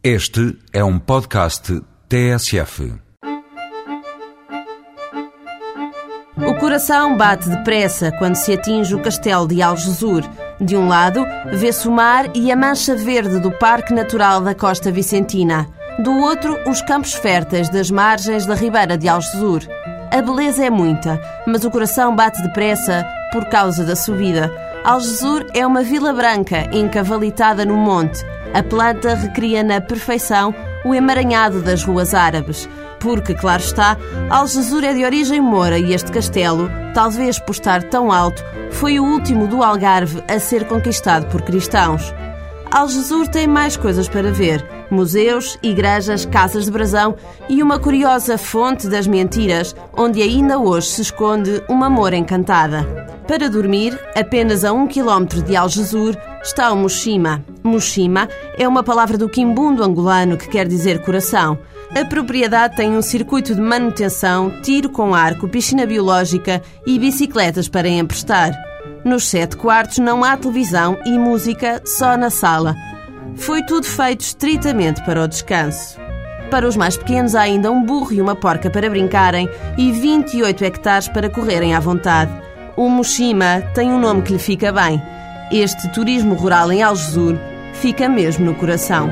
Este é um podcast TSF. O coração bate depressa quando se atinge o castelo de Algesur. De um lado, vê-se o mar e a mancha verde do Parque Natural da Costa Vicentina. Do outro, os campos férteis das margens da Ribeira de Algesur. A beleza é muita, mas o coração bate depressa por causa da subida. Algesur é uma vila branca encavalitada no monte. A planta recria na perfeição o emaranhado das ruas árabes. Porque, claro está, Algesur é de origem moura e este castelo, talvez por estar tão alto, foi o último do Algarve a ser conquistado por cristãos. Algesur tem mais coisas para ver: museus, igrejas, casas de brasão e uma curiosa fonte das mentiras, onde ainda hoje se esconde uma amor encantada. Para dormir, apenas a um quilómetro de Algesur, está o Mushima. Mushima é uma palavra do quimbundo angolano que quer dizer coração. A propriedade tem um circuito de manutenção, tiro com arco, piscina biológica e bicicletas para emprestar. Nos sete quartos não há televisão e música só na sala. Foi tudo feito estritamente para o descanso. Para os mais pequenos há ainda um burro e uma porca para brincarem e 28 hectares para correrem à vontade. O Mushima tem um nome que lhe fica bem. Este turismo rural em Algesur fica mesmo no coração.